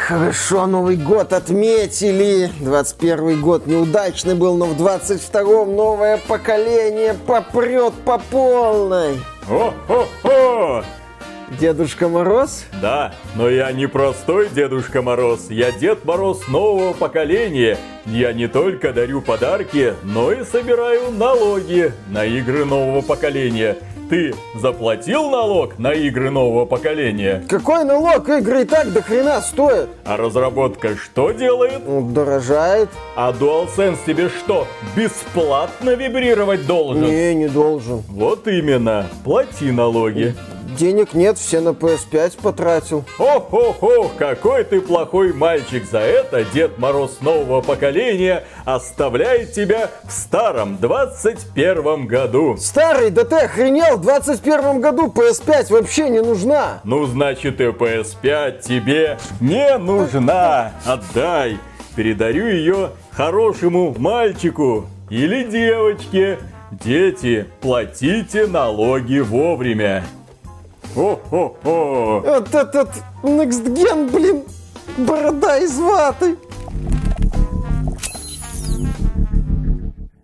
хорошо Новый год отметили. 21 год неудачный был, но в 22-м новое поколение попрет по полной. О-хо-хо! Дедушка Мороз? Да, но я не простой Дедушка Мороз, я Дед Мороз нового поколения. Я не только дарю подарки, но и собираю налоги на игры нового поколения. Ты заплатил налог на игры нового поколения? Какой налог? Игры и так до хрена стоят. А разработка что делает? Ну, дорожает. А DualSense тебе что, бесплатно вибрировать должен? Не, не должен. Вот именно, плати налоги. Денег нет, все на PS5 потратил. Хо-хо-хо, какой ты плохой мальчик. За это Дед Мороз нового поколения оставляет тебя в старом 21 году. Старый, да ты охренел, в 21 году PS5 вообще не нужна. Ну, значит и PS5 тебе не нужна. Отдай. Передарю ее хорошему мальчику или девочке. Дети, платите налоги вовремя. О-хо-хо! Вот этот Next Gen, блин, борода из ваты.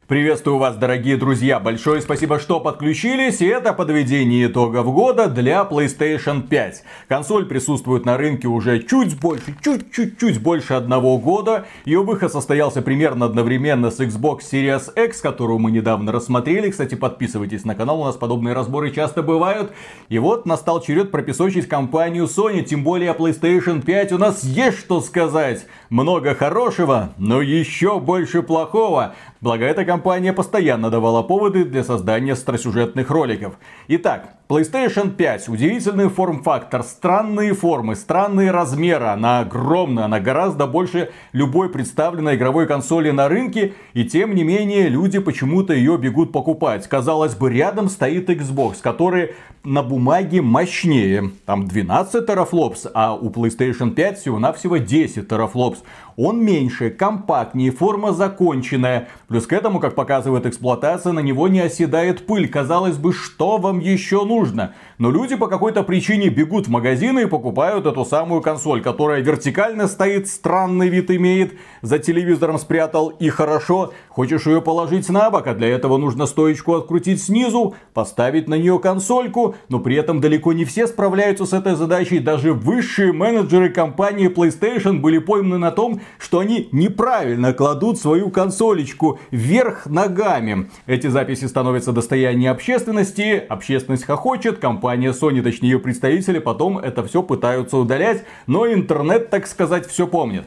Приветствую вас, дорогие друзья! Большое спасибо, что подключились, и это подведение итогов года для PlayStation 5. Консоль присутствует на рынке уже чуть больше, чуть-чуть-чуть больше одного года. Ее выход состоялся примерно одновременно с Xbox Series X, которую мы недавно рассмотрели. Кстати, подписывайтесь на канал, у нас подобные разборы часто бывают. И вот настал черед пропесочить компанию Sony, тем более PlayStation 5 у нас есть что сказать. Много хорошего, но еще больше плохого. Благо эта компания постоянно давала поводы для создания остросюжетных роликов. Итак, PlayStation 5. Удивительный форм-фактор, странные формы, странные размеры. Она огромная, она гораздо больше любой представленной игровой консоли на рынке. И тем не менее, люди почему-то ее бегут покупать. Казалось бы, рядом стоит Xbox, который на бумаге мощнее. Там 12 терафлопс, а у PlayStation 5 всего-навсего 10 терафлопс. goals Он меньше, компактнее, форма законченная. Плюс к этому, как показывает эксплуатация, на него не оседает пыль. Казалось бы, что вам еще нужно? Но люди по какой-то причине бегут в магазины и покупают эту самую консоль, которая вертикально стоит, странный вид имеет, за телевизором спрятал и хорошо. Хочешь ее положить на бок, а для этого нужно стоечку открутить снизу, поставить на нее консольку, но при этом далеко не все справляются с этой задачей. Даже высшие менеджеры компании PlayStation были пойманы на том, что они неправильно кладут свою консолечку вверх ногами. Эти записи становятся достоянием общественности, общественность хохочет, компания Sony, точнее ее представители, потом это все пытаются удалять, но интернет, так сказать, все помнит.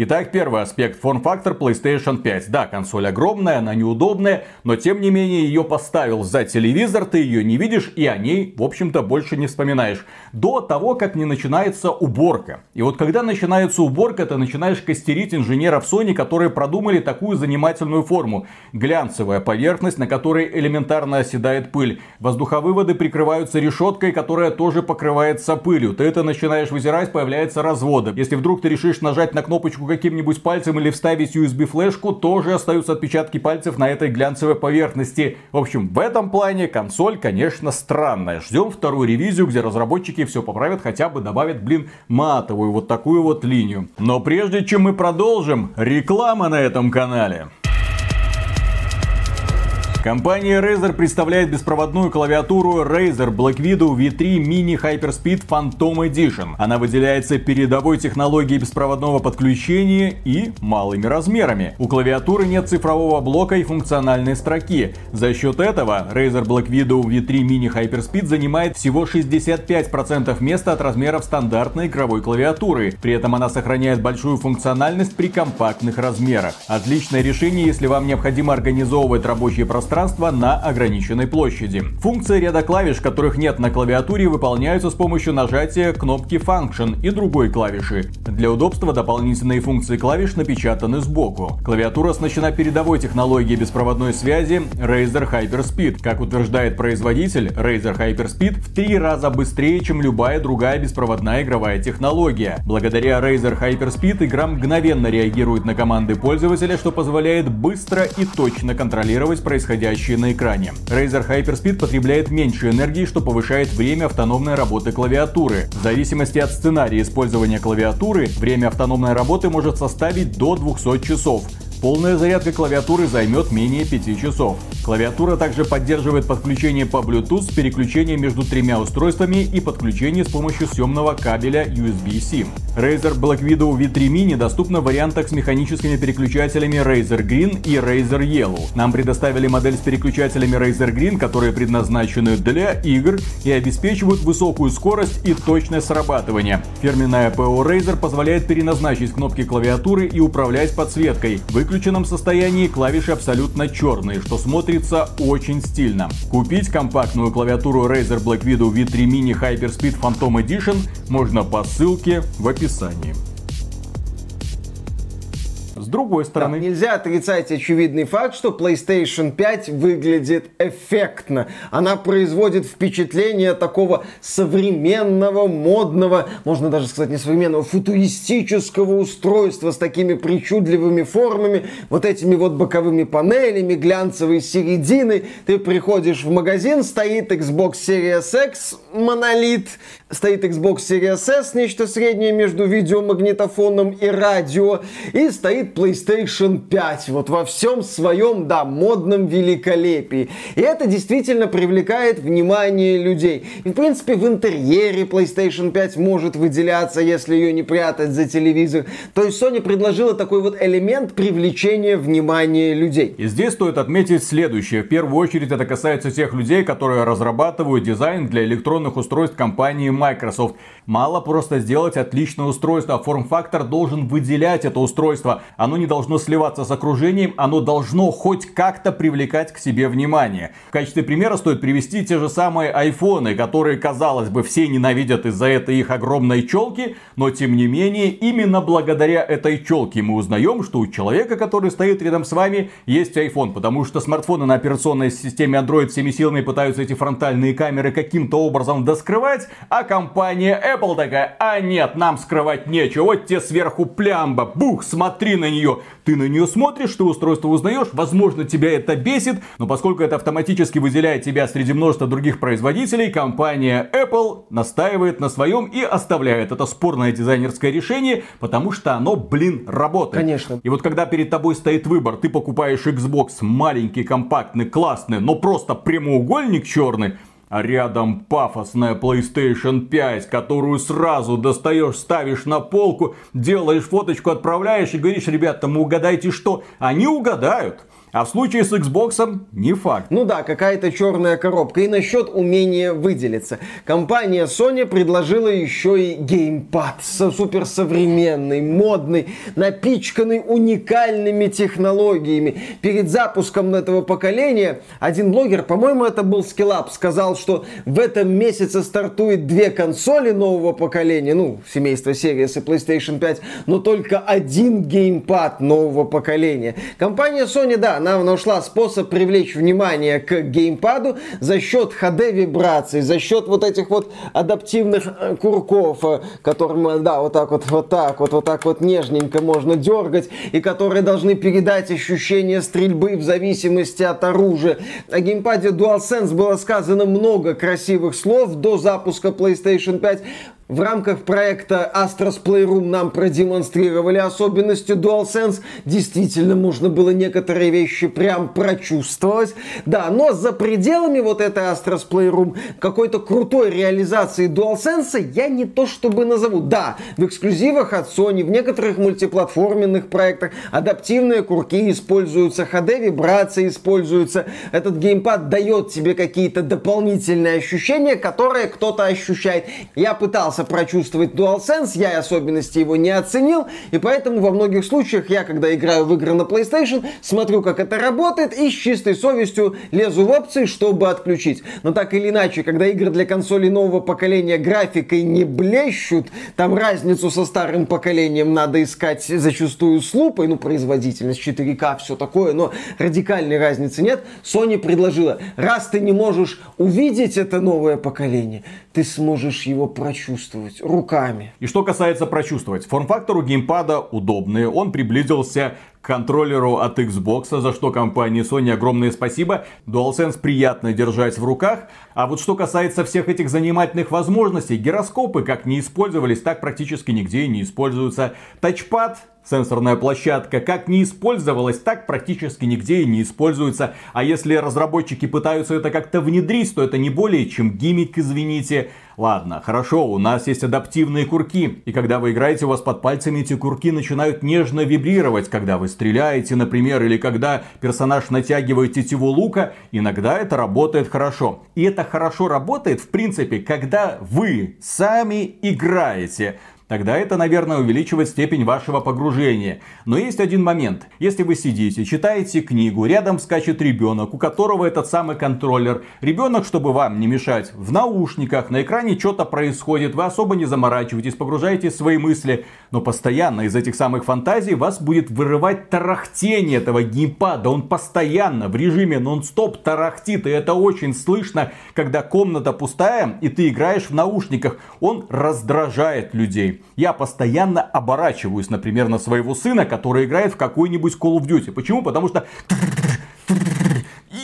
Итак, первый аспект. Форм-фактор PlayStation 5. Да, консоль огромная, она неудобная, но тем не менее ее поставил за телевизор, ты ее не видишь и о ней, в общем-то, больше не вспоминаешь. До того, как не начинается уборка. И вот когда начинается уборка, ты начинаешь костерить инженеров Sony, которые продумали такую занимательную форму. Глянцевая поверхность, на которой элементарно оседает пыль. Воздуховыводы прикрываются решеткой, которая тоже покрывается пылью. Ты это начинаешь вызирать, появляются разводы. Если вдруг ты решишь нажать на кнопочку каким-нибудь пальцем или вставить USB-флешку, тоже остаются отпечатки пальцев на этой глянцевой поверхности. В общем, в этом плане консоль, конечно, странная. Ждем вторую ревизию, где разработчики все поправят, хотя бы добавят, блин, матовую вот такую вот линию. Но прежде чем мы продолжим, реклама на этом канале. Компания Razer представляет беспроводную клавиатуру Razer Black Widow V3 Mini Hyperspeed Phantom Edition. Она выделяется передовой технологией беспроводного подключения и малыми размерами. У клавиатуры нет цифрового блока и функциональной строки. За счет этого Razer Black Widow V3 Mini Hyperspeed занимает всего 65% места от размеров стандартной игровой клавиатуры. При этом она сохраняет большую функциональность при компактных размерах. Отличное решение, если вам необходимо организовывать рабочее пространство пространство на ограниченной площади. Функции ряда клавиш, которых нет на клавиатуре, выполняются с помощью нажатия кнопки Function и другой клавиши. Для удобства дополнительные функции клавиш напечатаны сбоку. Клавиатура оснащена передовой технологией беспроводной связи Razer Hyperspeed. Как утверждает производитель, Razer Hyperspeed в три раза быстрее, чем любая другая беспроводная игровая технология. Благодаря Razer Hyperspeed игра мгновенно реагирует на команды пользователя, что позволяет быстро и точно контролировать происходящее происходящее на экране. Razer Hyperspeed потребляет меньше энергии, что повышает время автономной работы клавиатуры. В зависимости от сценария использования клавиатуры, время автономной работы может составить до 200 часов. Полная зарядка клавиатуры займет менее 5 часов. Клавиатура также поддерживает подключение по Bluetooth с переключением между тремя устройствами и подключение с помощью съемного кабеля USB-C. Razer Black Widow V3 Mini доступна в вариантах с механическими переключателями Razer Green и Razer Yellow. Нам предоставили модель с переключателями Razer Green, которые предназначены для игр и обеспечивают высокую скорость и точное срабатывание. Фирменная ПО Razer позволяет переназначить кнопки клавиатуры и управлять подсветкой. Выключенном состоянии клавиши абсолютно черные, что смотрится очень стильно. Купить компактную клавиатуру Razer Black Widow V3 Mini Hyperspeed Phantom Edition можно по ссылке в описании. С другой стороны... Да, нельзя отрицать очевидный факт, что PlayStation 5 выглядит эффектно. Она производит впечатление такого современного, модного, можно даже сказать не современного, футуристического устройства с такими причудливыми формами, вот этими вот боковыми панелями, глянцевой середины. Ты приходишь в магазин, стоит Xbox Series X, монолит, стоит Xbox Series S, нечто среднее между видеомагнитофоном и радио, и стоит PlayStation 5, вот во всем своем, да, модном великолепии. И это действительно привлекает внимание людей. И, в принципе, в интерьере PlayStation 5 может выделяться, если ее не прятать за телевизор. То есть Sony предложила такой вот элемент привлечения внимания людей. И здесь стоит отметить следующее. В первую очередь это касается тех людей, которые разрабатывают дизайн для электронных устройств компании Microsoft. Мало просто сделать отличное устройство, а форм-фактор должен выделять это устройство. Оно не должно сливаться с окружением, оно должно хоть как-то привлекать к себе внимание. В качестве примера стоит привести те же самые айфоны, которые, казалось бы, все ненавидят из-за этой их огромной челки, но тем не менее, именно благодаря этой челке мы узнаем, что у человека, который стоит рядом с вами, есть iPhone, потому что смартфоны на операционной системе Android всеми силами пытаются эти фронтальные камеры каким-то образом доскрывать, а компания Apple такая, а нет, нам скрывать нечего, вот тебе сверху плямба, бух, смотри на нее. Ты на нее смотришь, ты устройство узнаешь, возможно тебя это бесит, но поскольку это автоматически выделяет тебя среди множества других производителей, компания Apple настаивает на своем и оставляет это спорное дизайнерское решение, потому что оно, блин, работает. Конечно. И вот когда перед тобой стоит выбор, ты покупаешь Xbox маленький, компактный, классный, но просто прямоугольник черный, а рядом пафосная PlayStation 5, которую сразу достаешь, ставишь на полку, делаешь фоточку, отправляешь и говоришь, ребята, мы угадайте что? Они угадают. А в случае с Xbox не факт. Ну да, какая-то черная коробка. И насчет умения выделиться. Компания Sony предложила еще и геймпад. Суперсовременный, модный, напичканный уникальными технологиями. Перед запуском этого поколения один блогер, по-моему, это был Skillab, сказал, что в этом месяце стартует две консоли нового поколения. Ну, семейство Series и PlayStation 5. Но только один геймпад нового поколения. Компания Sony, да, она нашла способ привлечь внимание к геймпаду за счет HD вибраций, за счет вот этих вот адаптивных э, курков, э, которым, да, вот так вот, вот так вот, вот так вот нежненько можно дергать, и которые должны передать ощущение стрельбы в зависимости от оружия. О геймпаде DualSense было сказано много красивых слов до запуска PlayStation 5. В рамках проекта Astros Playroom нам продемонстрировали особенности DualSense. Действительно, можно было некоторые вещи прям прочувствовать. Да, но за пределами вот этой Astros Playroom какой-то крутой реализации DualSense я не то чтобы назову. Да, в эксклюзивах от Sony, в некоторых мультиплатформенных проектах адаптивные курки используются, HD вибрации используются. Этот геймпад дает тебе какие-то дополнительные ощущения, которые кто-то ощущает. Я пытался пытался прочувствовать DualSense, я особенности его не оценил, и поэтому во многих случаях я, когда играю в игры на PlayStation, смотрю, как это работает, и с чистой совестью лезу в опции, чтобы отключить. Но так или иначе, когда игры для консолей нового поколения графикой не блещут, там разницу со старым поколением надо искать зачастую с лупой, ну, производительность 4К, все такое, но радикальной разницы нет. Sony предложила, раз ты не можешь увидеть это новое поколение, ты сможешь его прочувствовать прочувствовать руками. И что касается прочувствовать, форм-фактор у геймпада удобный, он приблизился контроллеру от Xbox, за что компании Sony огромное спасибо. DualSense приятно держать в руках. А вот что касается всех этих занимательных возможностей, гироскопы как не использовались, так практически нигде и не используются. Тачпад сенсорная площадка как не использовалась, так практически нигде и не используется. А если разработчики пытаются это как-то внедрить, то это не более чем гиммик, извините. Ладно, хорошо, у нас есть адаптивные курки. И когда вы играете, у вас под пальцами эти курки начинают нежно вибрировать. Когда вы стреляете, например, или когда персонаж натягивает тетиву лука, иногда это работает хорошо. И это хорошо работает, в принципе, когда вы сами играете тогда это, наверное, увеличивает степень вашего погружения. Но есть один момент. Если вы сидите, читаете книгу, рядом скачет ребенок, у которого этот самый контроллер. Ребенок, чтобы вам не мешать, в наушниках, на экране что-то происходит, вы особо не заморачиваетесь, погружаете свои мысли. Но постоянно из этих самых фантазий вас будет вырывать тарахтение этого геймпада. Он постоянно в режиме нон-стоп тарахтит, и это очень слышно, когда комната пустая, и ты играешь в наушниках. Он раздражает людей. Я постоянно оборачиваюсь, например, на своего сына, который играет в какой-нибудь Call of Duty. Почему? Потому что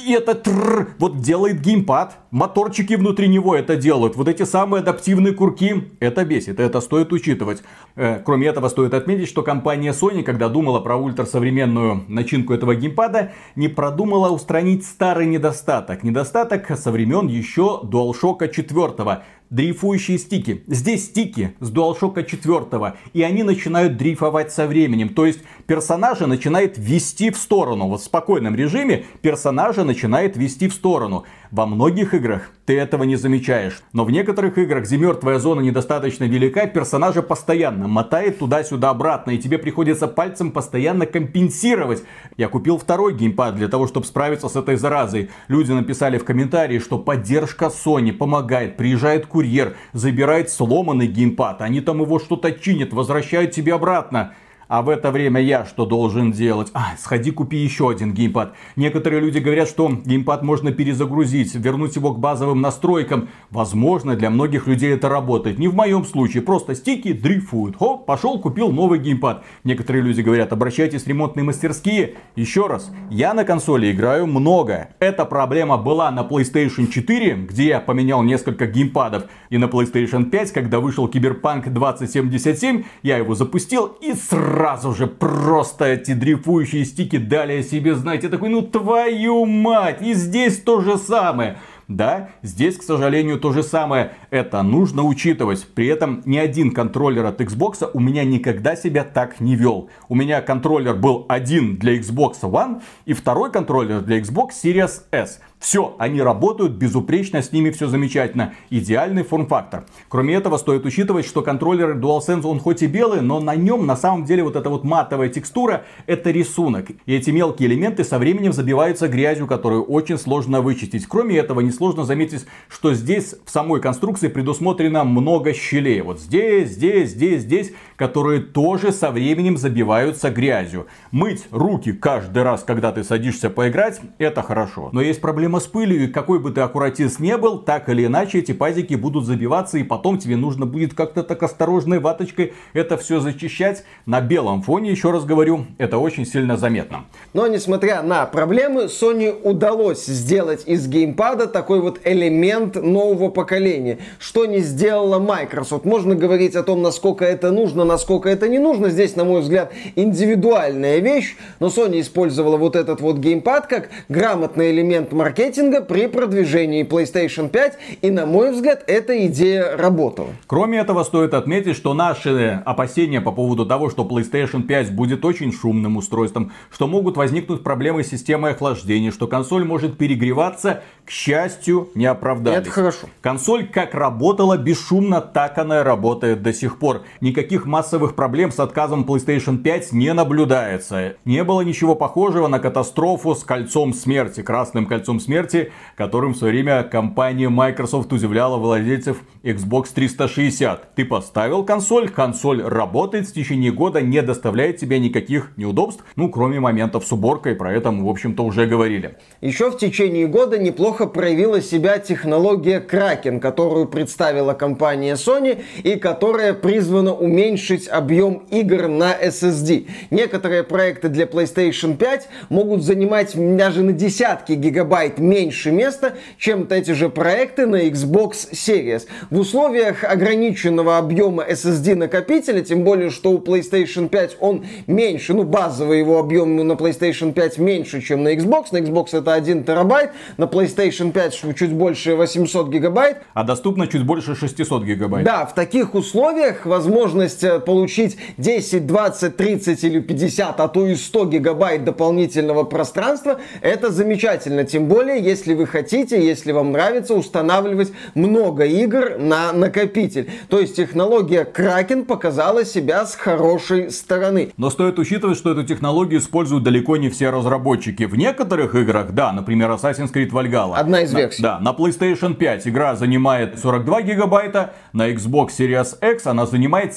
и это тррр, вот делает геймпад. Моторчики внутри него это делают. Вот эти самые адаптивные курки, это бесит, это стоит учитывать. Э, кроме этого, стоит отметить, что компания Sony, когда думала про ультрасовременную начинку этого геймпада, не продумала устранить старый недостаток. Недостаток со времен еще DualShock 4 дрейфующие стики. Здесь стики с DualShock 4, и они начинают дрейфовать со временем. То есть персонажа начинает вести в сторону. Вот в спокойном режиме персонажа начинает вести в сторону. Во многих играх ты этого не замечаешь. Но в некоторых играх, где мертвая зона недостаточно велика, персонажа постоянно мотает туда-сюда обратно. И тебе приходится пальцем постоянно компенсировать. Я купил второй геймпад для того, чтобы справиться с этой заразой. Люди написали в комментарии, что поддержка Sony помогает. Приезжает курьер, забирает сломанный геймпад. Они там его что-то чинят, возвращают тебе обратно. А в это время я что должен делать? А, сходи купи еще один геймпад. Некоторые люди говорят, что геймпад можно перезагрузить, вернуть его к базовым настройкам. Возможно, для многих людей это работает. Не в моем случае. Просто стики дрейфуют. Хо, пошел, купил новый геймпад. Некоторые люди говорят, обращайтесь в ремонтные мастерские. Еще раз, я на консоли играю много. Эта проблема была на PlayStation 4, где я поменял несколько геймпадов. И на PlayStation 5, когда вышел Киберпанк 2077, я его запустил и сразу сразу же просто эти дрейфующие стики дали о себе знать. Я такой, ну твою мать, и здесь то же самое. Да, здесь, к сожалению, то же самое. Это нужно учитывать. При этом ни один контроллер от Xbox у меня никогда себя так не вел. У меня контроллер был один для Xbox One и второй контроллер для Xbox Series S. Все, они работают безупречно, с ними все замечательно. Идеальный форм-фактор. Кроме этого, стоит учитывать, что контроллер DualSense, он хоть и белый, но на нем на самом деле вот эта вот матовая текстура, это рисунок. И эти мелкие элементы со временем забиваются грязью, которую очень сложно вычистить. Кроме этого, несложно заметить, что здесь в самой конструкции предусмотрено много щелей. Вот здесь, здесь, здесь, здесь, которые тоже со временем забиваются грязью. Мыть руки каждый раз, когда ты садишься поиграть, это хорошо. Но есть проблема с пылью, и какой бы ты аккуратист не был, так или иначе эти пазики будут забиваться, и потом тебе нужно будет как-то так осторожной ваточкой это все зачищать. На белом фоне, еще раз говорю, это очень сильно заметно. Но несмотря на проблемы, Sony удалось сделать из геймпада такой вот элемент нового поколения, что не сделала Microsoft. Можно говорить о том, насколько это нужно, насколько это не нужно. Здесь, на мой взгляд, индивидуальная вещь, но Sony использовала вот этот вот геймпад как грамотный элемент маркетинга при продвижении PlayStation 5. И, на мой взгляд, эта идея работала. Кроме этого, стоит отметить, что наши опасения по поводу того, что PlayStation 5 будет очень шумным устройством, что могут возникнуть проблемы с системой охлаждения, что консоль может перегреваться, к счастью, не оправдались. Это хорошо. Консоль как работала бесшумно, так она и работает до сих пор. Никаких массовых проблем с отказом PlayStation 5 не наблюдается. Не было ничего похожего на катастрофу с кольцом смерти, красным кольцом смерти, которым в свое время компания Microsoft удивляла владельцев Xbox 360. Ты поставил консоль, консоль работает в течение года, не доставляет тебе никаких неудобств, ну, кроме моментов с уборкой, про это мы, в общем-то, уже говорили. Еще в течение года неплохо проявила себя технология Kraken, которую представила компания Sony и которая призвана уменьшить уменьшить объем игр на SSD. Некоторые проекты для PlayStation 5 могут занимать даже на десятки гигабайт меньше места, чем эти же проекты на Xbox Series. В условиях ограниченного объема SSD накопителя, тем более, что у PlayStation 5 он меньше, ну базовый его объем на PlayStation 5 меньше, чем на Xbox. На Xbox это 1 терабайт, на PlayStation 5 чуть больше 800 гигабайт. А доступно чуть больше 600 гигабайт. Да, в таких условиях возможность э, получить 10, 20, 30 или 50, а то и 100 гигабайт дополнительного пространства, это замечательно. Тем более, если вы хотите, если вам нравится устанавливать много игр на накопитель. То есть технология Kraken показала себя с хорошей стороны. Но стоит учитывать, что эту технологию используют далеко не все разработчики. В некоторых играх, да, например, Assassin's Creed Valhalla. Одна из версий. На, да, на PlayStation 5 игра занимает 42 гигабайта, на Xbox Series X она занимает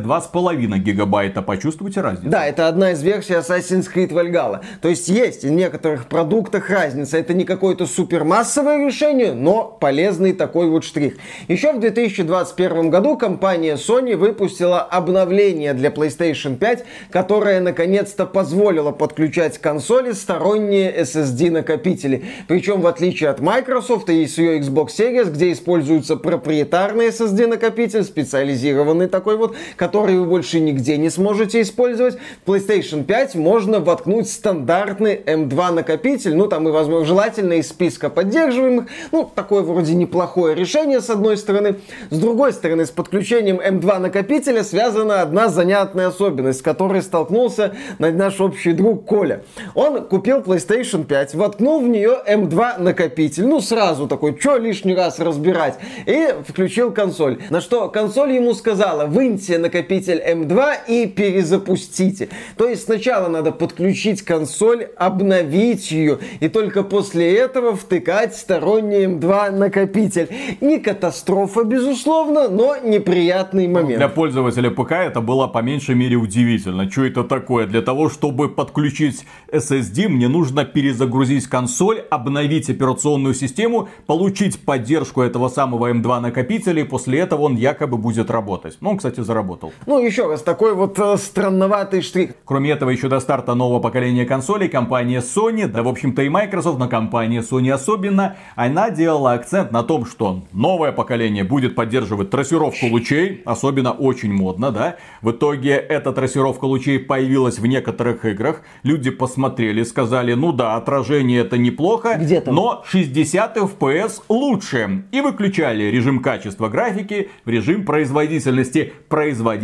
72,5 гигабайта. Почувствуйте разницу. Да, это одна из версий Assassin's Creed Valhalla. То есть есть в некоторых продуктах разница. Это не какое-то супермассовое решение, но полезный такой вот штрих. Еще в 2021 году компания Sony выпустила обновление для PlayStation 5, которое наконец-то позволило подключать консоли сторонние SSD накопители. Причем в отличие от Microsoft и с ее Xbox Series, где используется проприетарный SSD накопитель, специализированный такой вот, который вы больше нигде не сможете использовать, в PlayStation 5 можно воткнуть стандартный M2 накопитель, ну там и возможно желательно из списка поддерживаемых, ну такое вроде неплохое решение с одной стороны. С другой стороны, с подключением M2 накопителя связана одна занятная особенность, с которой столкнулся наш общий друг Коля. Он купил PlayStation 5, воткнул в нее M2 накопитель, ну сразу такой, что лишний раз разбирать, и включил консоль. На что консоль ему сказала, выньте накопитель M2 и перезапустите. То есть сначала надо подключить консоль, обновить ее, и только после этого втыкать сторонний M2 накопитель. Не катастрофа, безусловно, но неприятный момент. Для пользователя ПК это было по меньшей мере удивительно. Что это такое? Для того, чтобы подключить SSD, мне нужно перезагрузить консоль, обновить операционную систему, получить поддержку этого самого M2 накопителя, и после этого он якобы будет работать. Ну, он, кстати, заработал. Ну, еще раз, такой вот э, странноватый штрих. Кроме этого, еще до старта нового поколения консолей компания Sony, да, в общем-то, и Microsoft, но компания Sony особенно, она делала акцент на том, что новое поколение будет поддерживать трассировку лучей, особенно очень модно, да. В итоге эта трассировка лучей появилась в некоторых играх. Люди посмотрели, сказали, ну да, отражение это неплохо, но 60 FPS лучше. И выключали режим качества графики в режим производительности. Производительность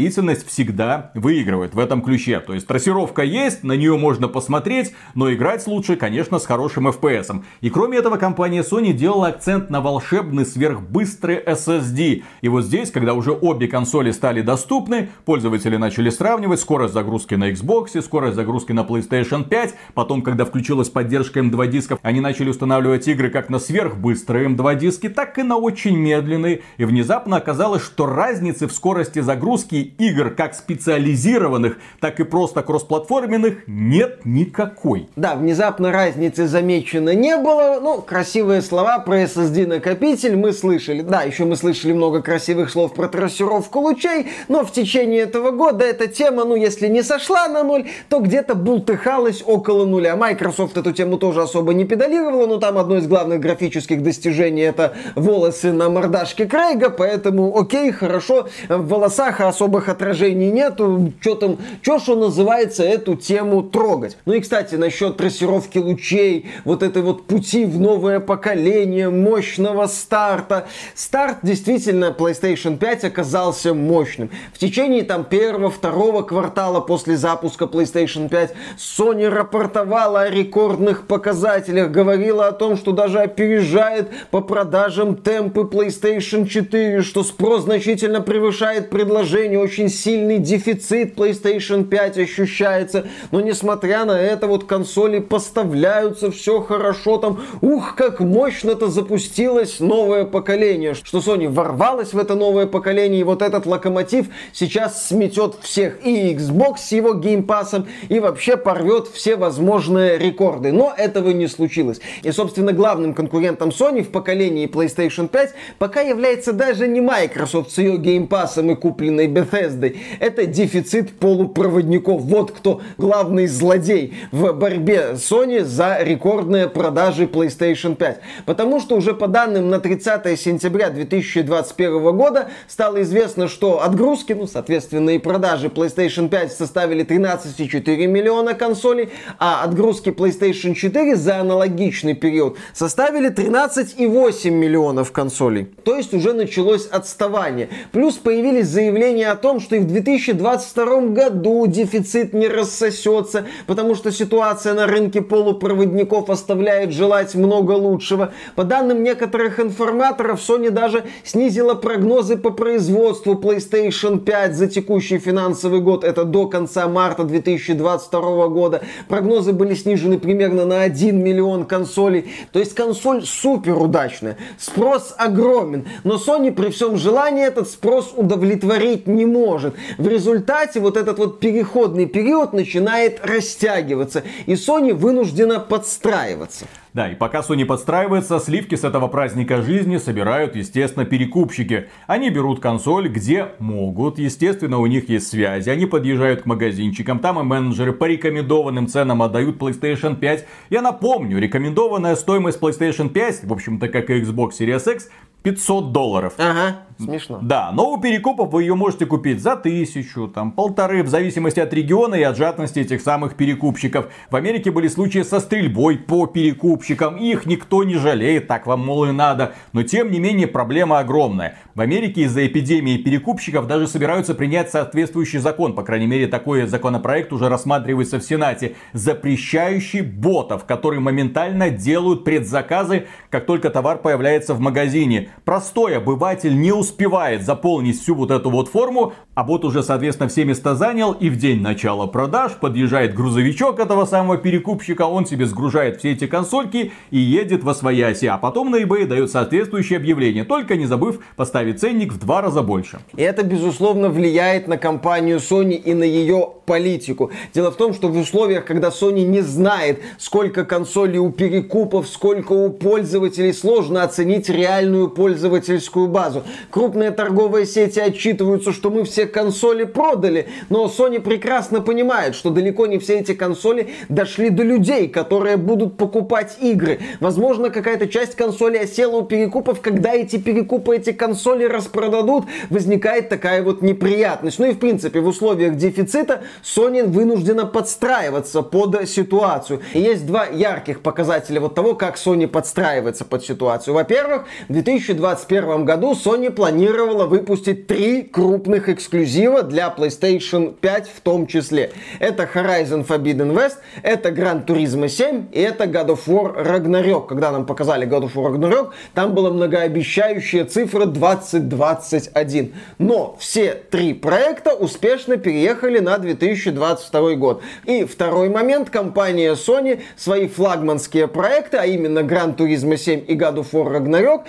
всегда выигрывает в этом ключе. То есть трассировка есть, на нее можно посмотреть, но играть лучше, конечно, с хорошим FPS. И кроме этого, компания Sony делала акцент на волшебный сверхбыстрый SSD. И вот здесь, когда уже обе консоли стали доступны, пользователи начали сравнивать скорость загрузки на Xbox, скорость загрузки на PlayStation 5. Потом, когда включилась поддержка M2 дисков, они начали устанавливать игры как на сверхбыстрые M2 диски, так и на очень медленные. И внезапно оказалось, что разницы в скорости загрузки игр как специализированных, так и просто кроссплатформенных нет никакой. Да, внезапно разницы замечено не было. Ну, красивые слова про SSD накопитель мы слышали. Да, еще мы слышали много красивых слов про трассировку лучей, но в течение этого года эта тема, ну, если не сошла на ноль, то где-то бултыхалась около нуля. Microsoft эту тему тоже особо не педалировала, но там одно из главных графических достижений это волосы на мордашке Крейга, поэтому окей, хорошо, в волосах особых отражений нету, что там, что что называется, эту тему трогать. Ну и, кстати, насчет трассировки лучей, вот этой вот пути в новое поколение, мощного старта. Старт действительно PlayStation 5 оказался мощным. В течение там первого-второго квартала после запуска PlayStation 5 Sony рапортовала о рекордных показателях, говорила о том, что даже опережает по продажам темпы PlayStation 4, что спрос значительно превышает предложение, очень сильный дефицит PlayStation 5 ощущается. Но несмотря на это, вот консоли поставляются, все хорошо там. Ух, как мощно-то запустилось новое поколение, что Sony ворвалась в это новое поколение, и вот этот локомотив сейчас сметет всех. И Xbox с его геймпасом, и вообще порвет все возможные рекорды. Но этого не случилось. И, собственно, главным конкурентом Sony в поколении PlayStation 5 пока является даже не Microsoft с ее геймпасом и купленной Bethesda. Это дефицит полупроводников. Вот кто главный злодей в борьбе Sony за рекордные продажи PlayStation 5. Потому что уже по данным на 30 сентября 2021 года стало известно, что отгрузки, ну, соответственно, и продажи PlayStation 5 составили 13,4 миллиона консолей, а отгрузки PlayStation 4 за аналогичный период составили 13,8 миллионов консолей. То есть уже началось отставание. Плюс появились заявления о том, что и в 2022 году дефицит не рассосется, потому что ситуация на рынке полупроводников оставляет желать много лучшего. По данным некоторых информаторов, Sony даже снизила прогнозы по производству PlayStation 5 за текущий финансовый год. Это до конца марта 2022 года. Прогнозы были снижены примерно на 1 миллион консолей. То есть консоль супер удачная. Спрос огромен. Но Sony при всем желании этот спрос удовлетворить не может. В результате вот этот вот переходный период начинает растягиваться. И Sony вынуждена подстраиваться. Да, и пока Sony подстраивается, сливки с этого праздника жизни собирают, естественно, перекупщики. Они берут консоль, где могут, естественно, у них есть связи. Они подъезжают к магазинчикам, там и менеджеры по рекомендованным ценам отдают PlayStation 5. Я напомню, рекомендованная стоимость PlayStation 5, в общем-то, как и Xbox Series X, 500 долларов. Ага, смешно. Да, но у перекупов вы ее можете купить за тысячу, там, полторы, в зависимости от региона и от жадности этих самых перекупщиков. В Америке были случаи со стрельбой по перекупщикам, их никто не жалеет, так вам, мол, и надо. Но, тем не менее, проблема огромная. В Америке из-за эпидемии перекупщиков даже собираются принять соответствующий закон, по крайней мере, такой законопроект уже рассматривается в Сенате, запрещающий ботов, которые моментально делают предзаказы, как только товар появляется в магазине простой обыватель не успевает заполнить всю вот эту вот форму, а бот уже, соответственно, все места занял, и в день начала продаж подъезжает грузовичок этого самого перекупщика, он себе сгружает все эти консольки и едет во свояси, а потом на eBay дает соответствующее объявление, только не забыв поставить ценник в два раза больше. И это, безусловно, влияет на компанию Sony и на ее политику. Дело в том, что в условиях, когда Sony не знает, сколько консолей у перекупов, сколько у пользователей, сложно оценить реальную пользовательскую базу. Крупные торговые сети отчитываются, что мы все консоли продали, но Sony прекрасно понимает, что далеко не все эти консоли дошли до людей, которые будут покупать игры. Возможно, какая-то часть консолей осела у перекупов, когда эти перекупы эти консоли распродадут, возникает такая вот неприятность. Ну и в принципе в условиях дефицита Sony вынуждена подстраиваться под ситуацию. И есть два ярких показателя вот того, как Sony подстраивается под ситуацию. Во-первых, в 2021 году Sony планировала выпустить три крупных эксклюзива для PlayStation 5 в том числе. Это Horizon Forbidden West, это Gran Turismo 7 и это God of War Ragnarok. Когда нам показали God of War Ragnarok, там была многообещающая цифра 2021. Но все три проекта успешно переехали на 2022 год. И второй момент, компания Sony свои флагманские проекты, а именно Gran Turismo 7 и God of War Ragnarok,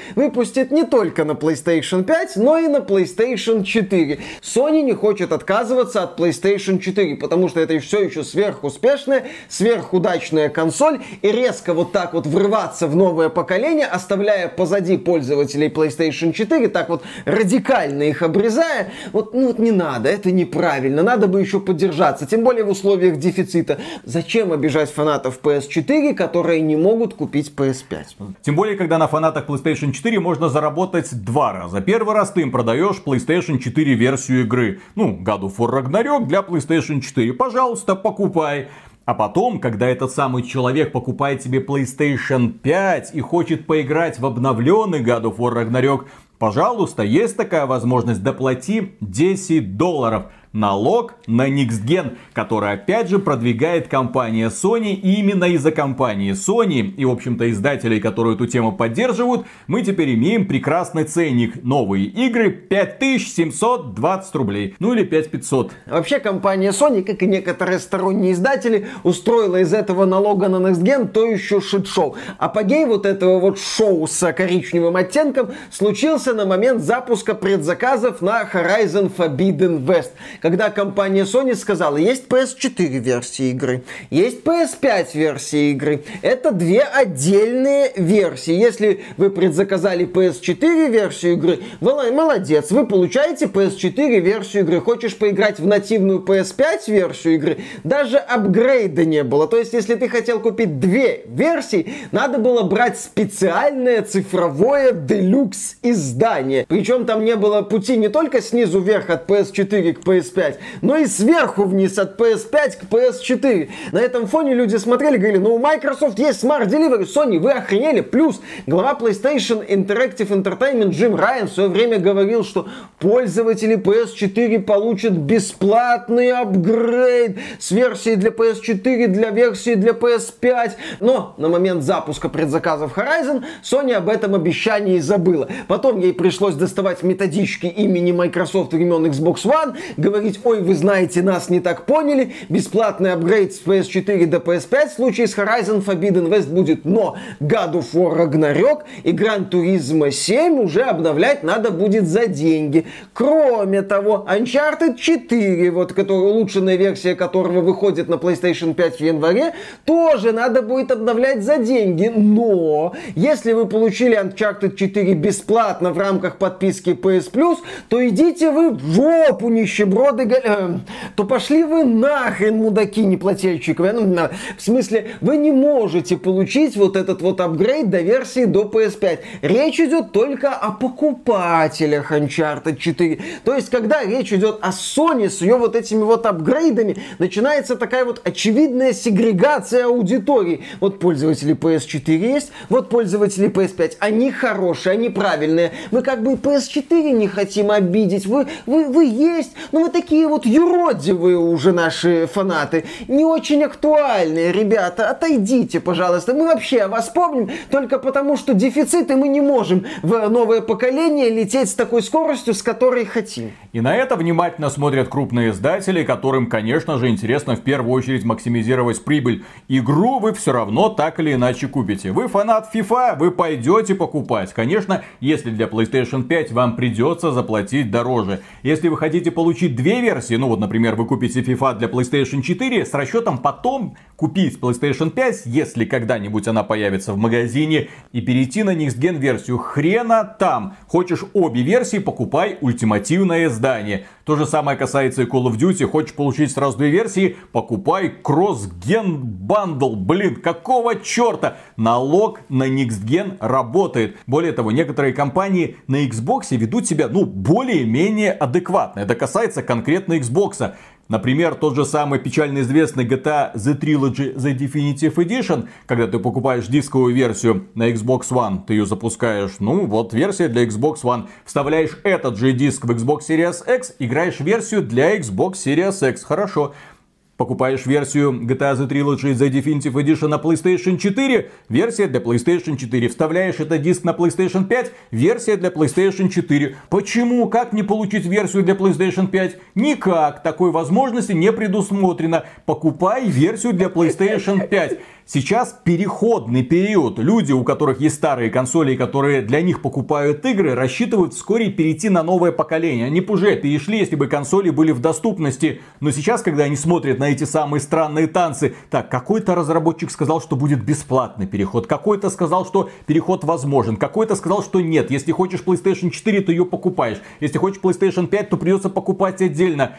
выпустит не только на PlayStation 5, но и на PlayStation 4. Sony не хочет отказываться от PlayStation 4, потому что это все еще сверхуспешная, сверхудачная консоль, и резко вот так вот врываться в новое поколение, оставляя позади пользователей PlayStation 4, так вот радикально их обрезая, вот, ну, вот не надо, это неправильно, надо бы еще поддержаться, тем более в условиях дефицита. Зачем обижать фанатов PS4, которые не могут купить PS5? Тем более, когда на фанатах PlayStation 4 можно заработать два раза. Первый раз ты им продаешь PlayStation 4 версию игры. Ну, God of War Ragnarok для PlayStation 4. Пожалуйста, покупай. А потом, когда этот самый человек покупает себе PlayStation 5 и хочет поиграть в обновленный God of War Ragnarok, пожалуйста, есть такая возможность, доплати 10 долларов налог на Nixgen, который опять же продвигает компания Sony. И именно из-за компании Sony и, в общем-то, издателей, которые эту тему поддерживают, мы теперь имеем прекрасный ценник. Новые игры 5720 рублей. Ну или 5500. Вообще компания Sony, как и некоторые сторонние издатели, устроила из этого налога на Nextgen то еще шит-шоу. Апогей вот этого вот шоу с коричневым оттенком случился на момент запуска предзаказов на Horizon Forbidden West. Когда компания Sony сказала, есть PS4 версии игры, есть PS5 версии игры. Это две отдельные версии. Если вы предзаказали PS4 версию игры, молодец, вы получаете PS4 версию игры. Хочешь поиграть в нативную PS5 версию игры, даже апгрейда не было. То есть, если ты хотел купить две версии, надо было брать специальное цифровое делюкс издание. Причем там не было пути не только снизу вверх от PS4 к PS5, но и сверху вниз от PS5 к PS4. На этом фоне люди смотрели, говорили, ну у Microsoft есть Smart Delivery, Sony, вы охренели. Плюс глава PlayStation Interactive Entertainment Джим Райан в свое время говорил, что пользователи PS4 получат бесплатный апгрейд с версии для PS4 для версии для PS5. Но на момент запуска предзаказов Horizon Sony об этом обещании забыла. Потом ей пришлось доставать методички имени Microsoft времен Xbox One, говорить, ой, вы знаете, нас не так поняли, бесплатный апгрейд с PS4 до PS5 в случае с Horizon Forbidden West будет, но God of War Ragnarok и Gran Turismo 7 уже обновлять надо будет за деньги. Кроме того, Uncharted 4, вот, который, улучшенная версия которого выходит на PlayStation 5 в январе, тоже надо будет обновлять за деньги. Но, если вы получили Uncharted 4 бесплатно в рамках подписки PS Plus, то идите вы в жопу, нищеброды, э, то пошли вы нахрен, мудаки неплательщиковые. Ну, в смысле, вы не можете получить вот этот вот апгрейд до версии до PS5. Речь идет только о покупателях Uncharted 4. То есть, когда речь идет о Sony с ее вот этими вот апгрейдами, начинается такая вот очевидная сегрегация аудитории. Вот пользователи PS4 есть, вот пользователи PS5. Они хорошие, они правильные. Мы как бы PS4 не хотим обидеть. Вы, вы, вы есть, но вы такие вот юродивые уже наши фанаты. Не очень актуальные, ребята. Отойдите, пожалуйста. Мы вообще о вас помним только потому, что дефициты мы не можем в новое поколение лететь с такой скоростью, с которой хотим. И на это внимательно смотрят крупные издатели, которым, конечно же, интересно в первую очередь максимизировать прибыль. Игру вы все равно так или иначе купите. Вы фанат FIFA, вы пойдете покупать. Конечно, если для PlayStation 5 вам придется заплатить дороже. Если вы хотите получить две версии, ну вот, например, вы купите FIFA для PlayStation 4 с расчетом потом купить PlayStation 5, если когда-нибудь она появится в магазине, и перейти на Next Gen версию. Хрена там. Хочешь обе версии, покупай ультимативное издание. То же самое касается и Call of Duty. Хочешь получить сразу две версии, покупай Gen Bundle. Блин, какого черта? Налог на Next Gen работает. Более того, некоторые компании на Xbox ведут себя, ну, более-менее адекватно. Это касается конкретно Xbox. Например, тот же самый печально известный GTA The Trilogy The Definitive Edition, когда ты покупаешь дисковую версию на Xbox One, ты ее запускаешь, ну вот версия для Xbox One, вставляешь этот же диск в Xbox Series X, играешь версию для Xbox Series X, хорошо. Покупаешь версию GTA The Trilogy The Definitive Edition на PlayStation 4, версия для PlayStation 4. Вставляешь этот диск на PlayStation 5, версия для PlayStation 4. Почему? Как не получить версию для PlayStation 5? Никак. Такой возможности не предусмотрено. Покупай версию для PlayStation 5. Сейчас переходный период. Люди, у которых есть старые консоли, которые для них покупают игры, рассчитывают вскоре перейти на новое поколение. Они бы уже перешли, если бы консоли были в доступности. Но сейчас, когда они смотрят на эти самые странные танцы, так, какой-то разработчик сказал, что будет бесплатный переход, какой-то сказал, что переход возможен, какой-то сказал, что нет. Если хочешь PlayStation 4, то ее покупаешь. Если хочешь PlayStation 5, то придется покупать отдельно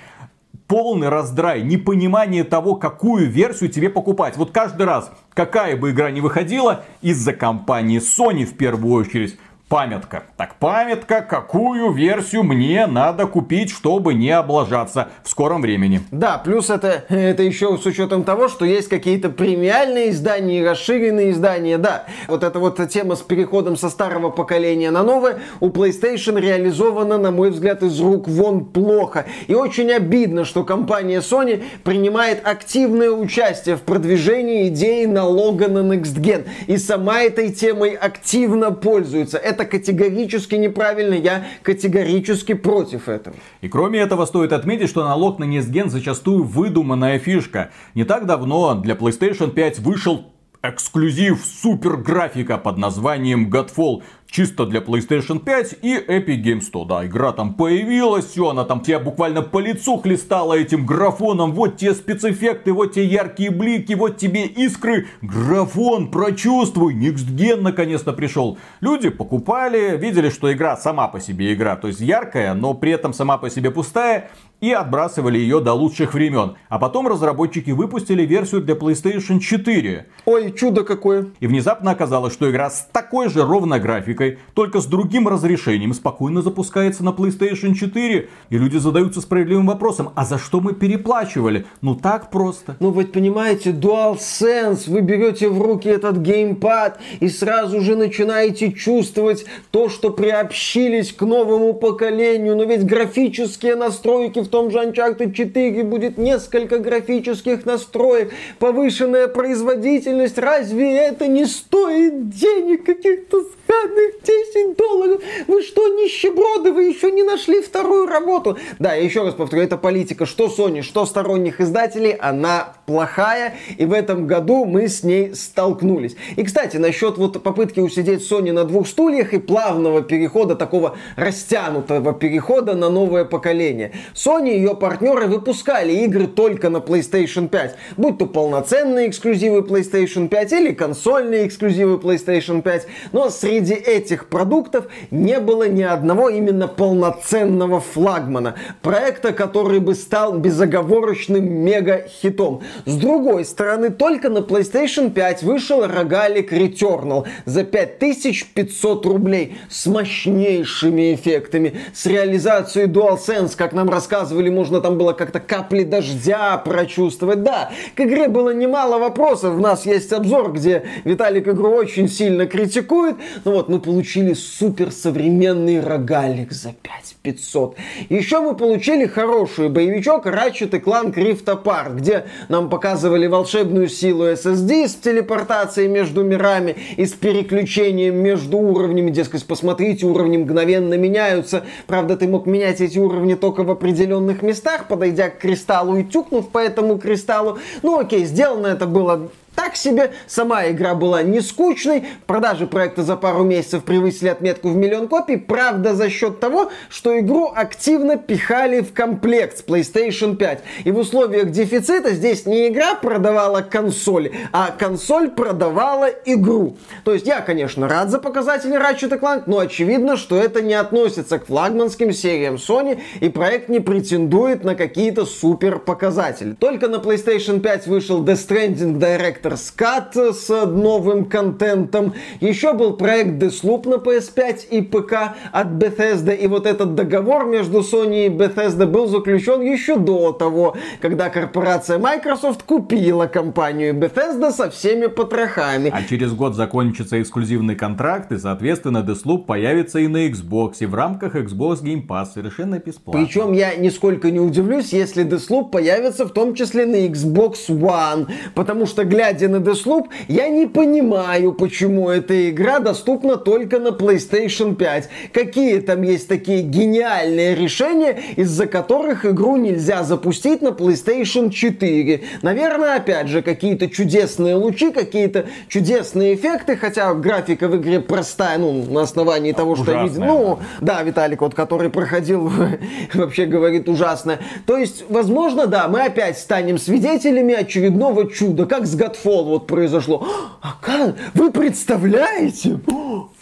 полный раздрай, непонимание того, какую версию тебе покупать. Вот каждый раз, какая бы игра ни выходила, из-за компании Sony в первую очередь, памятка. Так, памятка, какую версию мне надо купить, чтобы не облажаться в скором времени. Да, плюс это, это еще с учетом того, что есть какие-то премиальные издания и расширенные издания. Да, вот эта вот тема с переходом со старого поколения на новое у PlayStation реализована, на мой взгляд, из рук вон плохо. И очень обидно, что компания Sony принимает активное участие в продвижении идеи налога на Next Gen. И сама этой темой активно пользуется. Это это категорически неправильно, я категорически против этого. И кроме этого стоит отметить, что налог на Несген зачастую выдуманная фишка. Не так давно для PlayStation 5 вышел эксклюзив супер графика под названием Godfall. Чисто для PlayStation 5 и Epic Games 100. Да, игра там появилась, все, она там тебя буквально по лицу хлестала этим графоном. Вот те спецэффекты, вот те яркие блики, вот тебе искры. Графон, прочувствуй. Next Gen наконец-то пришел. Люди покупали, видели, что игра сама по себе игра, то есть яркая, но при этом сама по себе пустая и отбрасывали ее до лучших времен. А потом разработчики выпустили версию для PlayStation 4. Ой, чудо какое. И внезапно оказалось, что игра с такой же ровно графикой, только с другим разрешением, спокойно запускается на PlayStation 4. И люди задаются справедливым вопросом, а за что мы переплачивали? Ну так просто. Ну вы понимаете, DualSense, вы берете в руки этот геймпад и сразу же начинаете чувствовать то, что приобщились к новому поколению. Но ведь графические настройки в том же Uncharted 4 будет несколько графических настроек, повышенная производительность. Разве это не стоит денег каких-то сраных 10 долларов? Вы что, нищеброды, вы еще не нашли вторую работу? Да, я еще раз повторю, это политика что Sony, что сторонних издателей, она плохая, и в этом году мы с ней столкнулись. И, кстати, насчет вот попытки усидеть Sony на двух стульях и плавного перехода, такого растянутого перехода на новое поколение. Sony и ее партнеры выпускали игры только на PlayStation 5, будь то полноценные эксклюзивы PlayStation 5 или консольные эксклюзивы PlayStation 5, но среди этих продуктов не было ни одного именно полноценного флагмана, проекта, который бы стал безоговорочным мега-хитом. С другой стороны, только на PlayStation 5 вышел рогалик Returnal за 5500 рублей с мощнейшими эффектами, с реализацией DualSense, как нам рассказывали можно там было как-то капли дождя прочувствовать. Да, к игре было немало вопросов. У нас есть обзор, где Виталик игру очень сильно критикует. Ну вот, мы получили суперсовременный рогалик за 5500. Еще мы получили хороший боевичок Ratchet и Clank Rift Apart, где нам показывали волшебную силу SSD с телепортацией между мирами и с переключением между уровнями. Дескать, посмотрите, уровни мгновенно меняются. Правда, ты мог менять эти уровни только в определенных местах, подойдя к кристаллу и тюкнув по этому кристаллу. Ну окей, сделано это было так себе. Сама игра была не скучной. Продажи проекта за пару месяцев превысили отметку в миллион копий. Правда, за счет того, что игру активно пихали в комплект с PlayStation 5. И в условиях дефицита здесь не игра продавала консоль, а консоль продавала игру. То есть я, конечно, рад за показатели Ratchet Clank, но очевидно, что это не относится к флагманским сериям Sony, и проект не претендует на какие-то супер показатели. Только на PlayStation 5 вышел Death Stranding Director Director's Cut с новым контентом. Еще был проект Deathloop на PS5 и ПК от Bethesda. И вот этот договор между Sony и Bethesda был заключен еще до того, когда корпорация Microsoft купила компанию Bethesda со всеми потрохами. А через год закончится эксклюзивный контракт, и, соответственно, Deathloop появится и на Xbox, и в рамках Xbox Game Pass совершенно бесплатно. Причем я нисколько не удивлюсь, если Deathloop появится в том числе на Xbox One, потому что, глядя глядя на Deathloop, я не понимаю, почему эта игра доступна только на PlayStation 5. Какие там есть такие гениальные решения, из-за которых игру нельзя запустить на PlayStation 4. Наверное, опять же, какие-то чудесные лучи, какие-то чудесные эффекты, хотя графика в игре простая, ну, на основании того, что я видел. Ну, да, Виталик, вот, который проходил, вообще говорит ужасное. То есть, возможно, да, мы опять станем свидетелями очередного чуда, как с Godfall Fall вот произошло. А как? Вы представляете?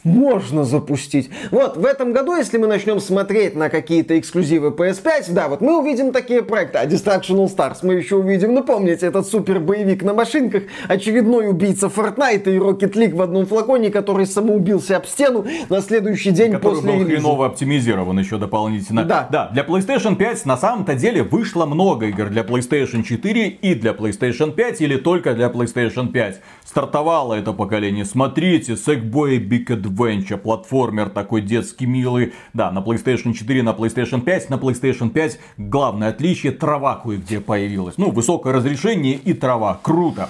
Можно запустить. Вот, в этом году, если мы начнем смотреть на какие-то эксклюзивы PS5, да, вот мы увидим такие проекты. А Distractional Stars мы еще увидим, ну помните, этот супер боевик на машинках, очередной убийца Fortnite и Rocket League в одном флаконе, который самоубился об стену на следующий день который после был релиза. хреново оптимизирован еще дополнительно. Да. Да, для PlayStation 5 на самом-то деле вышло много игр для PlayStation 4 и для PlayStation 5 или только для PlayStation 5. Стартовало это поколение, смотрите, Sackboy Big Adventure Adventure, платформер такой детский милый. Да, на PlayStation 4, на PlayStation 5. На PlayStation 5 главное отличие трава кое-где появилась. Ну, высокое разрешение и трава. Круто.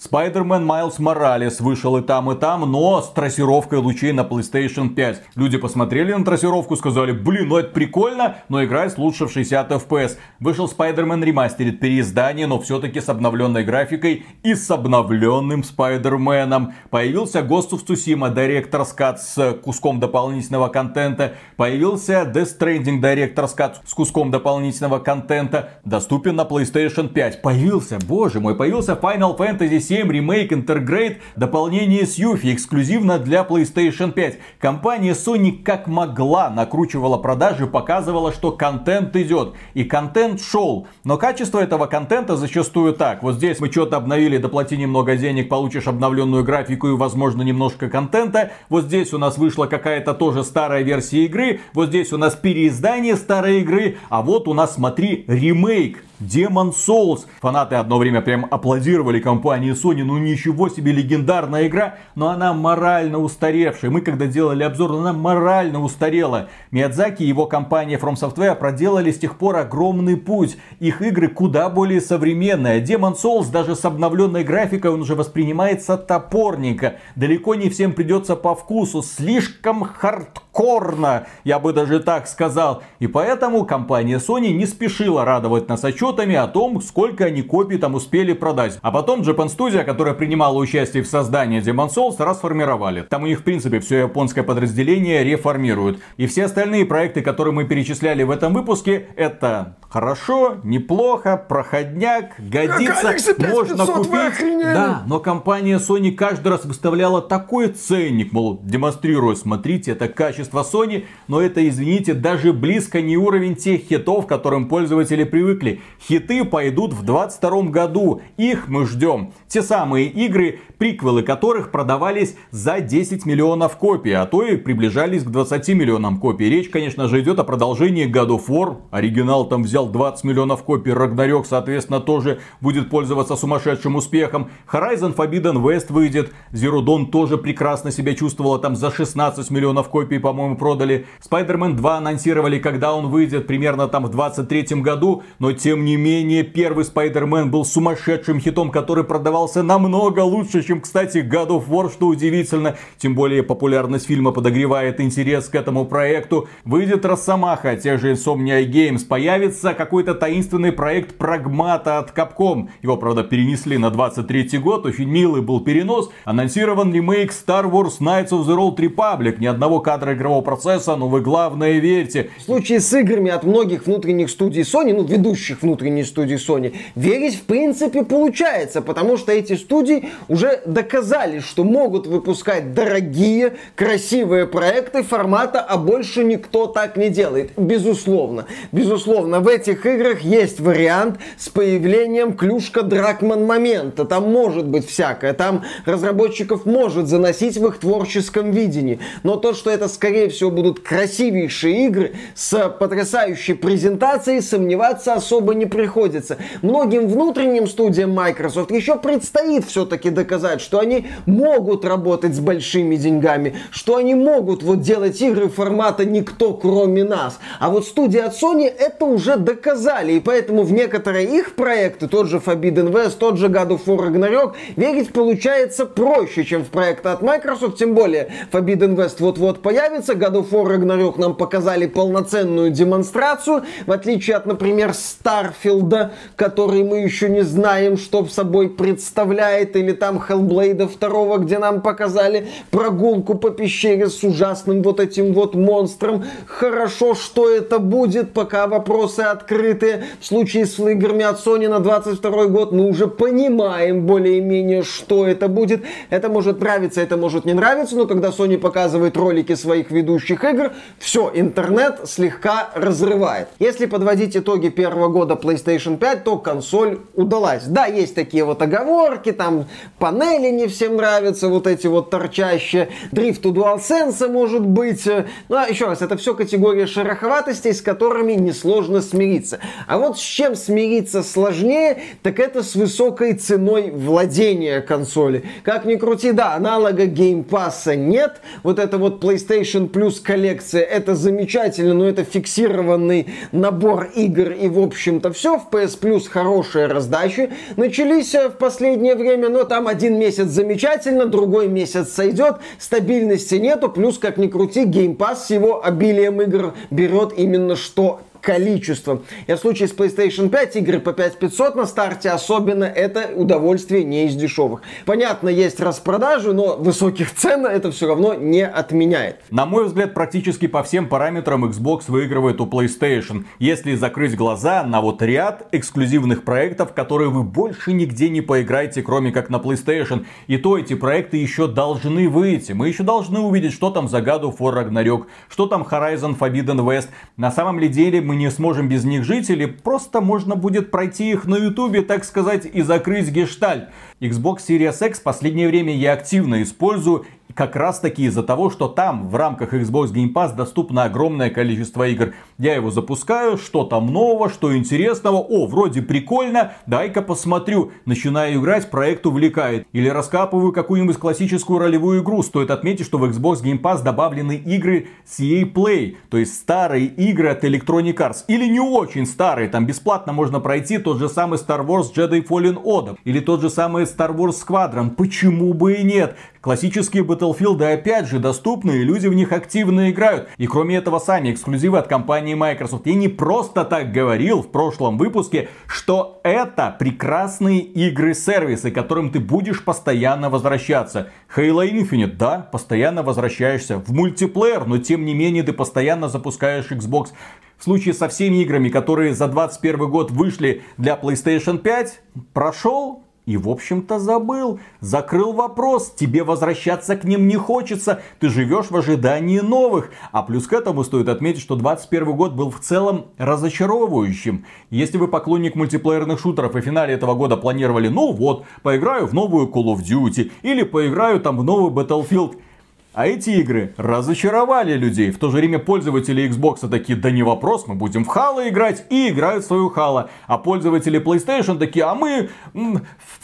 Spider-Man Miles Morales вышел и там, и там, но с трассировкой лучей на PlayStation 5. Люди посмотрели на трассировку, сказали, блин, ну это прикольно, но играет лучше в 60 FPS. Вышел Spider-Man Remastered переиздание, но все-таки с обновленной графикой и с обновленным Spider-Man. Появился Ghost of Tsushima Director's Cut с куском дополнительного контента. Появился Death Stranding Director's Cut с куском дополнительного контента. Доступен на PlayStation 5. Появился, боже мой, появился Final Fantasy 7 ремейк Intergrade, дополнение с Юфи, эксклюзивно для PlayStation 5. Компания Sony как могла накручивала продажи, показывала, что контент идет. И контент шел. Но качество этого контента зачастую так. Вот здесь мы что-то обновили, доплати немного денег, получишь обновленную графику и, возможно, немножко контента. Вот здесь у нас вышла какая-то тоже старая версия игры. Вот здесь у нас переиздание старой игры. А вот у нас, смотри, ремейк Demon Souls. Фанаты одно время прям аплодировали компании Sony. Ну ничего себе, легендарная игра. Но она морально устаревшая. Мы когда делали обзор, она морально устарела. Миядзаки и его компания From Software проделали с тех пор огромный путь. Их игры куда более современные. Demon Souls даже с обновленной графикой он уже воспринимается топорненько. Далеко не всем придется по вкусу. Слишком хардкорно, я бы даже так сказал. И поэтому компания Sony не спешила радовать нас отчет отчетами о том, сколько они копий там успели продать. А потом Japan Studio, которая принимала участие в создании Demon Souls, расформировали. Там у них, в принципе, все японское подразделение реформируют. И все остальные проекты, которые мы перечисляли в этом выпуске, это хорошо, неплохо, проходняк, годится, можно купить. Да, но компания Sony каждый раз выставляла такой ценник, мол, демонстрируя, смотрите, это качество Sony, но это, извините, даже близко не уровень тех хитов, которым пользователи привыкли. Хиты пойдут в 22 году. Их мы ждем. Те самые игры, приквелы которых продавались за 10 миллионов копий, а то и приближались к 20 миллионам копий. Речь, конечно же, идет о продолжении God of War. Оригинал там взял 20 миллионов копий. Рагнарёк, соответственно, тоже будет пользоваться сумасшедшим успехом. Horizon Forbidden West выйдет. Zero Dawn тоже прекрасно себя чувствовала. Там за 16 миллионов копий, по-моему, продали. Spider-Man 2 анонсировали, когда он выйдет, примерно там в 23 году. Но тем не менее, первый Spider-Man был сумасшедшим хитом, который продавался намного лучше, чем, кстати, God of War, что удивительно. Тем более, популярность фильма подогревает интерес к этому проекту. Выйдет Росомаха, те же Insomnia Games. Появится какой-то таинственный проект Прагмата от Capcom. Его, правда, перенесли на 23 год. Очень милый был перенос. Анонсирован ремейк Star Wars Knights of the Old Republic. Ни одного кадра игрового процесса, но вы главное верьте. В случае с играми от многих внутренних студий Sony, ну, ведущих внутренней студии Sony, верить в принципе получается, потому что эти студии уже доказали, что могут выпускать дорогие, красивые проекты формата, а больше никто так не делает. Безусловно. Безусловно, в этих играх есть вариант с появлением клюшка-дракман момента. Там может быть всякое. Там разработчиков может заносить в их творческом видении. Но то, что это, скорее всего, будут красивейшие игры с потрясающей презентацией, сомневаться особо не приходится. Многим внутренним студиям Microsoft еще предстоит все-таки доказать, что они могут работать с большими деньгами, что они могут вот делать игры формата никто кроме нас. А вот студии от Sony это уже доказали, и поэтому в некоторые их проекты, тот же Forbidden West, тот же God of War Ragnarok, верить получается проще, чем в проекты от Microsoft, тем более Forbidden West вот-вот появится, God of War Ragnarok нам показали полноценную демонстрацию, в отличие от, например, Старфилда, который мы еще не знаем, что собой представляет, или там Hellblade 2, где нам показали прогулку по пещере с ужасным вот этим вот монстром. Хорошо, что это будет, пока вопросы открыты. В случае с играми от Sony на 22 год мы уже понимаем более-менее, что это будет. Это может нравиться, это может не нравиться, но когда Sony показывает ролики своих ведущих игр, все, интернет слегка разрывает. Если подводить итоги первого года PlayStation 5, то консоль удалась. Да, есть такие вот оговорки, там панели не всем нравятся, вот эти вот торчащие, дрифт у DualSense может быть. Ну, а еще раз, это все категория шероховатостей, с которыми несложно смириться. А вот с чем смириться сложнее, так это с высокой ценой владения консоли. Как ни крути, да, аналога Game Pass нет. Вот это вот PlayStation Plus коллекция, это замечательно, но это фиксированный набор игр и в общем-то все. В PS Plus хорошая раздача. Начались в последнее время, но там один месяц замечательно, другой месяц сойдет, стабильности нету, плюс, как ни крути, Game Pass с его обилием игр берет именно что количеством. И в случае с PlayStation 5 игры по 5500 на старте особенно это удовольствие не из дешевых. Понятно, есть распродажи, но высоких цен это все равно не отменяет. На мой взгляд, практически по всем параметрам Xbox выигрывает у PlayStation, если закрыть глаза на вот ряд эксклюзивных проектов, которые вы больше нигде не поиграете, кроме как на PlayStation. И то эти проекты еще должны выйти. Мы еще должны увидеть, что там за God of Ragnarok, что там Horizon Forbidden West. На самом ли деле мы не сможем без них жить, или просто можно будет пройти их на ютубе, так сказать, и закрыть гештальт. Xbox Series X в последнее время я активно использую как раз таки из-за того, что там в рамках Xbox Game Pass доступно огромное количество игр. Я его запускаю, что там нового, что интересного, о, вроде прикольно, дай-ка посмотрю. Начинаю играть, проект увлекает. Или раскапываю какую-нибудь классическую ролевую игру. Стоит отметить, что в Xbox Game Pass добавлены игры с EA Play, то есть старые игры от Electronic Arts. Или не очень старые, там бесплатно можно пройти тот же самый Star Wars Jedi Fallen Order. Или тот же самый Star Wars Squadron. Почему бы и нет? Классические Battlefield опять же доступны, и люди в них активно играют. И кроме этого, сами эксклюзивы от компании Microsoft. Я не просто так говорил в прошлом выпуске, что это прекрасные игры-сервисы, к которым ты будешь постоянно возвращаться. Halo Infinite, да, постоянно возвращаешься в мультиплеер, но тем не менее ты постоянно запускаешь Xbox. В случае со всеми играми, которые за 2021 год вышли для PlayStation 5, прошел и, в общем-то, забыл. Закрыл вопрос. Тебе возвращаться к ним не хочется. Ты живешь в ожидании новых. А плюс к этому стоит отметить, что 21 год был в целом разочаровывающим. Если вы поклонник мультиплеерных шутеров и в финале этого года планировали, ну вот, поиграю в новую Call of Duty или поиграю там в новый Battlefield а эти игры разочаровали людей. В то же время пользователи Xbox такие, да не вопрос, мы будем в Halo играть и играют в свою Halo. А пользователи PlayStation такие, а мы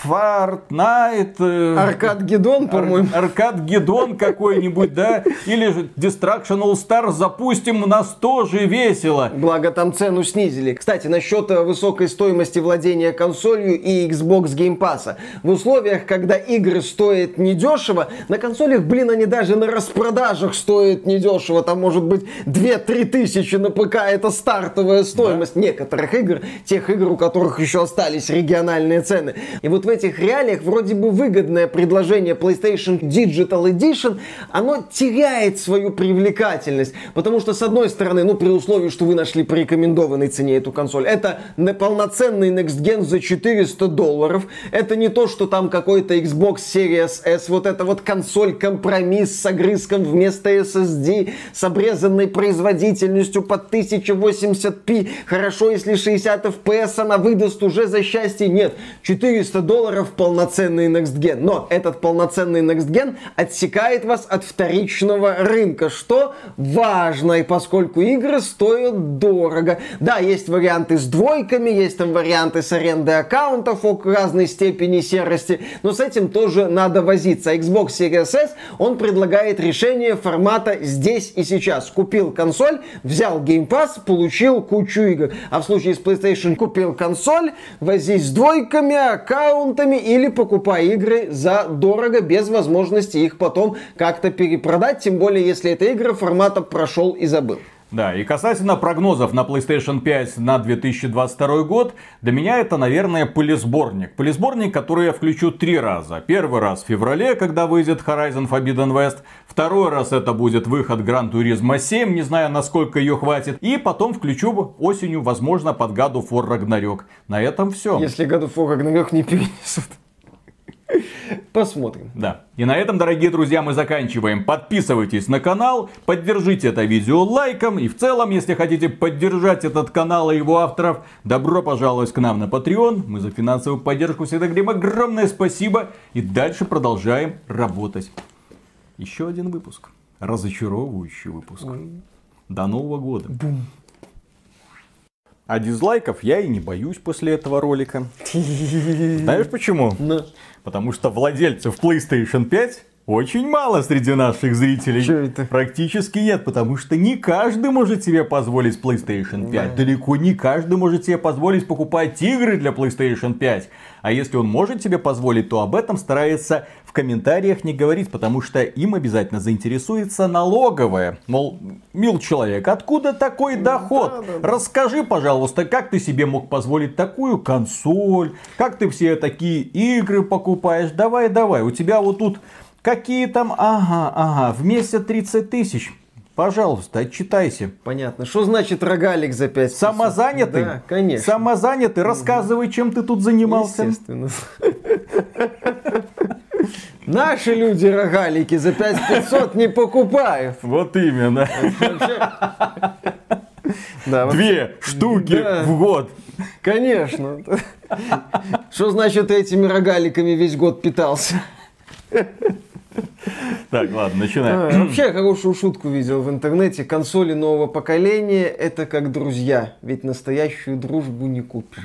Fortnite... Э, Аркад Гедон, по-моему. Аркад Гедон какой-нибудь, да? Или же Destruction All Stars запустим, у нас тоже весело. Благо там цену снизили. Кстати, насчет э, высокой стоимости владения консолью и Xbox Game Pass. В условиях, когда игры стоят недешево, на консолях, блин, они даже на распродажах стоит недешево. Там может быть 2-3 тысячи на ПК. Это стартовая стоимость да. некоторых игр. Тех игр, у которых еще остались региональные цены. И вот в этих реалиях вроде бы выгодное предложение PlayStation Digital Edition, оно теряет свою привлекательность. Потому что, с одной стороны, ну, при условии, что вы нашли по рекомендованной цене эту консоль, это полноценный Next Gen за 400 долларов. Это не то, что там какой-то Xbox Series S, вот это вот консоль-компромисс с огрызком вместо SSD, с обрезанной производительностью под 1080p. Хорошо, если 60 FPS она выдаст уже за счастье. Нет, 400 долларов полноценный Next Gen. Но этот полноценный Next Gen отсекает вас от вторичного рынка, что важно, и поскольку игры стоят дорого. Да, есть варианты с двойками, есть там варианты с арендой аккаунтов о разной степени серости, но с этим тоже надо возиться. Xbox Series S, он предлагает предлагает решение формата здесь и сейчас. Купил консоль, взял Game Pass, получил кучу игр. А в случае с PlayStation купил консоль, возись с двойками, аккаунтами или покупай игры за дорого, без возможности их потом как-то перепродать. Тем более, если эта игра формата прошел и забыл. Да, и касательно прогнозов на PlayStation 5 на 2022 год, для меня это, наверное, пылесборник. Пылесборник, который я включу три раза. Первый раз в феврале, когда выйдет Horizon Forbidden West. Второй раз это будет выход Gran Turismo 7, не знаю, насколько ее хватит. И потом включу осенью, возможно, под God of War Ragnarok. На этом все. Если God of War Ragnarok не перенесут. Посмотрим. Да. И на этом, дорогие друзья, мы заканчиваем. Подписывайтесь на канал, поддержите это видео лайком. И в целом, если хотите поддержать этот канал и его авторов, добро пожаловать к нам на Patreon. Мы за финансовую поддержку всегда говорим огромное спасибо. И дальше продолжаем работать. Еще один выпуск. Разочаровывающий выпуск. До Нового года. Бум. А дизлайков я и не боюсь после этого ролика. Знаешь почему? Ну. Потому что владельцев PlayStation 5 очень мало среди наших зрителей. Чё это? Практически нет, потому что не каждый может себе позволить PlayStation 5. Далеко не каждый может себе позволить покупать игры для PlayStation 5. А если он может себе позволить, то об этом старается комментариях не говорить, потому что им обязательно заинтересуется налоговая. Мол, мил человек, откуда такой доход? Расскажи, пожалуйста, как ты себе мог позволить такую консоль? Как ты все такие игры покупаешь? Давай, давай, у тебя вот тут Какие там, ага, ага, в месяц 30 тысяч. Пожалуйста, отчитайся. Понятно. Что значит рогалик за 5 Самозанятый? Да, конечно. Самозанятый? Рассказывай, чем ты тут занимался. Естественно. Наши люди рогалики за 5500 не покупают. Вот именно. Да, Две штуки Да. в год. Конечно. Что значит этими рогаликами весь год питался? Так, ладно, начинаем. А, Вообще хорошую шутку видел в интернете. Консоли нового поколения это как друзья, ведь настоящую дружбу не купишь.